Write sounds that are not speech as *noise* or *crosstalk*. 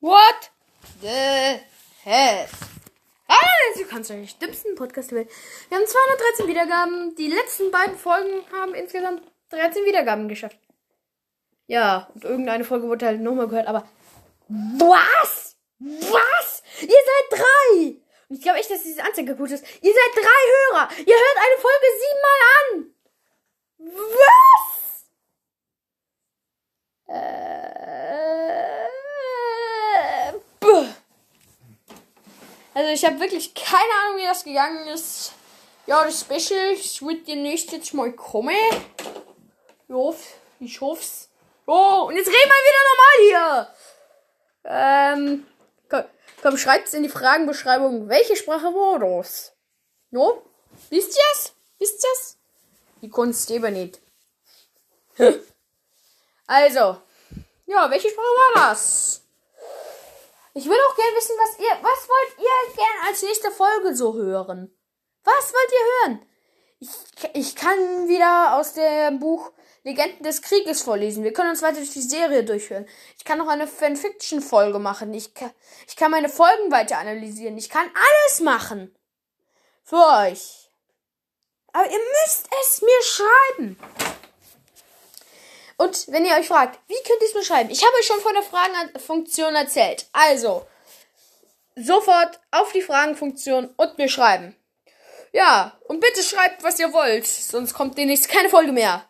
What the hell? Ah, du kannst euch dümmsten Podcast der Welt. Wir haben 213 Wiedergaben. Die letzten beiden Folgen haben insgesamt 13 Wiedergaben geschafft. Ja, und irgendeine Folge wurde halt nochmal gehört, aber was? Was? Ihr seid drei! Und ich glaube echt, dass diese Anzeige gut ist. Ihr seid drei Hörer! Ihr hört eine Folge siebenmal an! Also ich habe wirklich keine Ahnung, wie das gegangen ist. Ja, das Special wird demnächst jetzt mal kommen. Ich hoffe, ich hoff's. Oh, und jetzt reden wir wieder normal hier. Ähm, komm, komm schreibt's in die Fragenbeschreibung. Welche Sprache war das? No? Wisst ihr's? Wisst ihr's? Die Kunst eben nicht. *laughs* also, ja, welche Sprache war das? Ich will auch gerne wissen, was ihr, was wollt ihr gern als nächste Folge so hören? Was wollt ihr hören? Ich, ich kann wieder aus dem Buch Legenden des Krieges vorlesen. Wir können uns weiter durch die Serie durchhören. Ich kann noch eine Fanfiction-Folge machen. Ich ich kann meine Folgen weiter analysieren. Ich kann alles machen. Für euch. Aber ihr müsst es mir schreiben. Und wenn ihr euch fragt, wie könnt ihr es mir schreiben? Ich habe euch schon von der Fragenfunktion erzählt. Also, sofort auf die Fragenfunktion und mir schreiben. Ja, und bitte schreibt, was ihr wollt, sonst kommt demnächst keine Folge mehr.